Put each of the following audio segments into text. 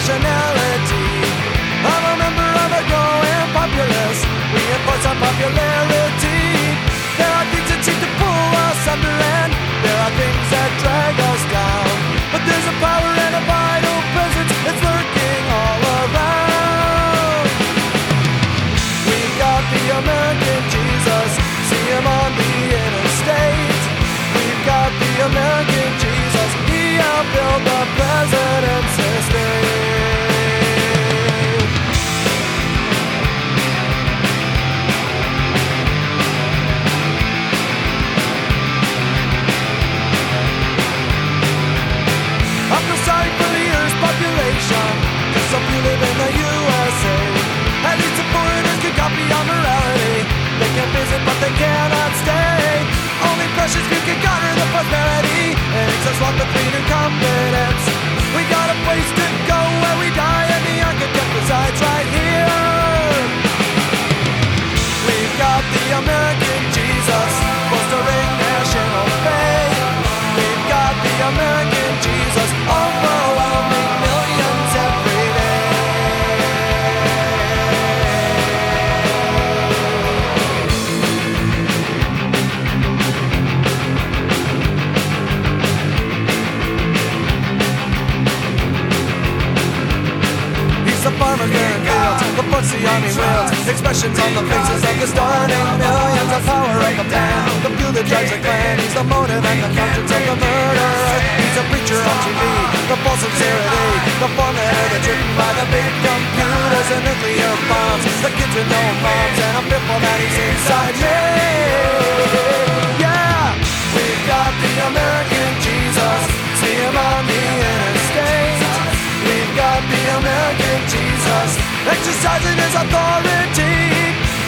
Nationality. The the army wields. Expressions on the faces of the stunning millions. The power of the man, the fuel that drives the clan. He's the motive and the conscience of the murderer. He's a preacher on TV, the false sincerity, the formula that's written by the big computers and nuclear bombs. The kids with no moms, and I'm fearful that he's inside me. Exercising his authority.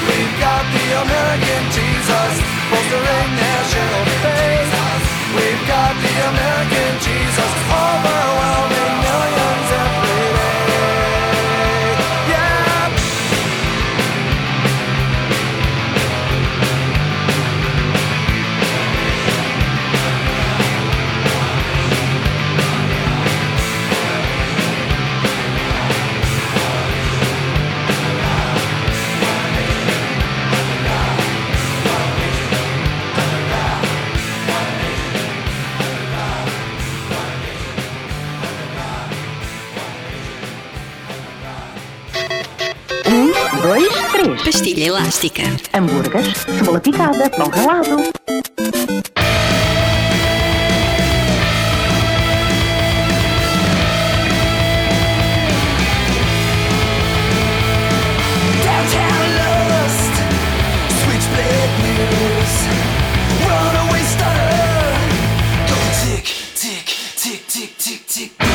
We've got the American Jesus bolstering national dois, três. Pastilha elástica. Hambúrgueres, cebola picada, pão ralado. Tick, tick, tick, tick, tick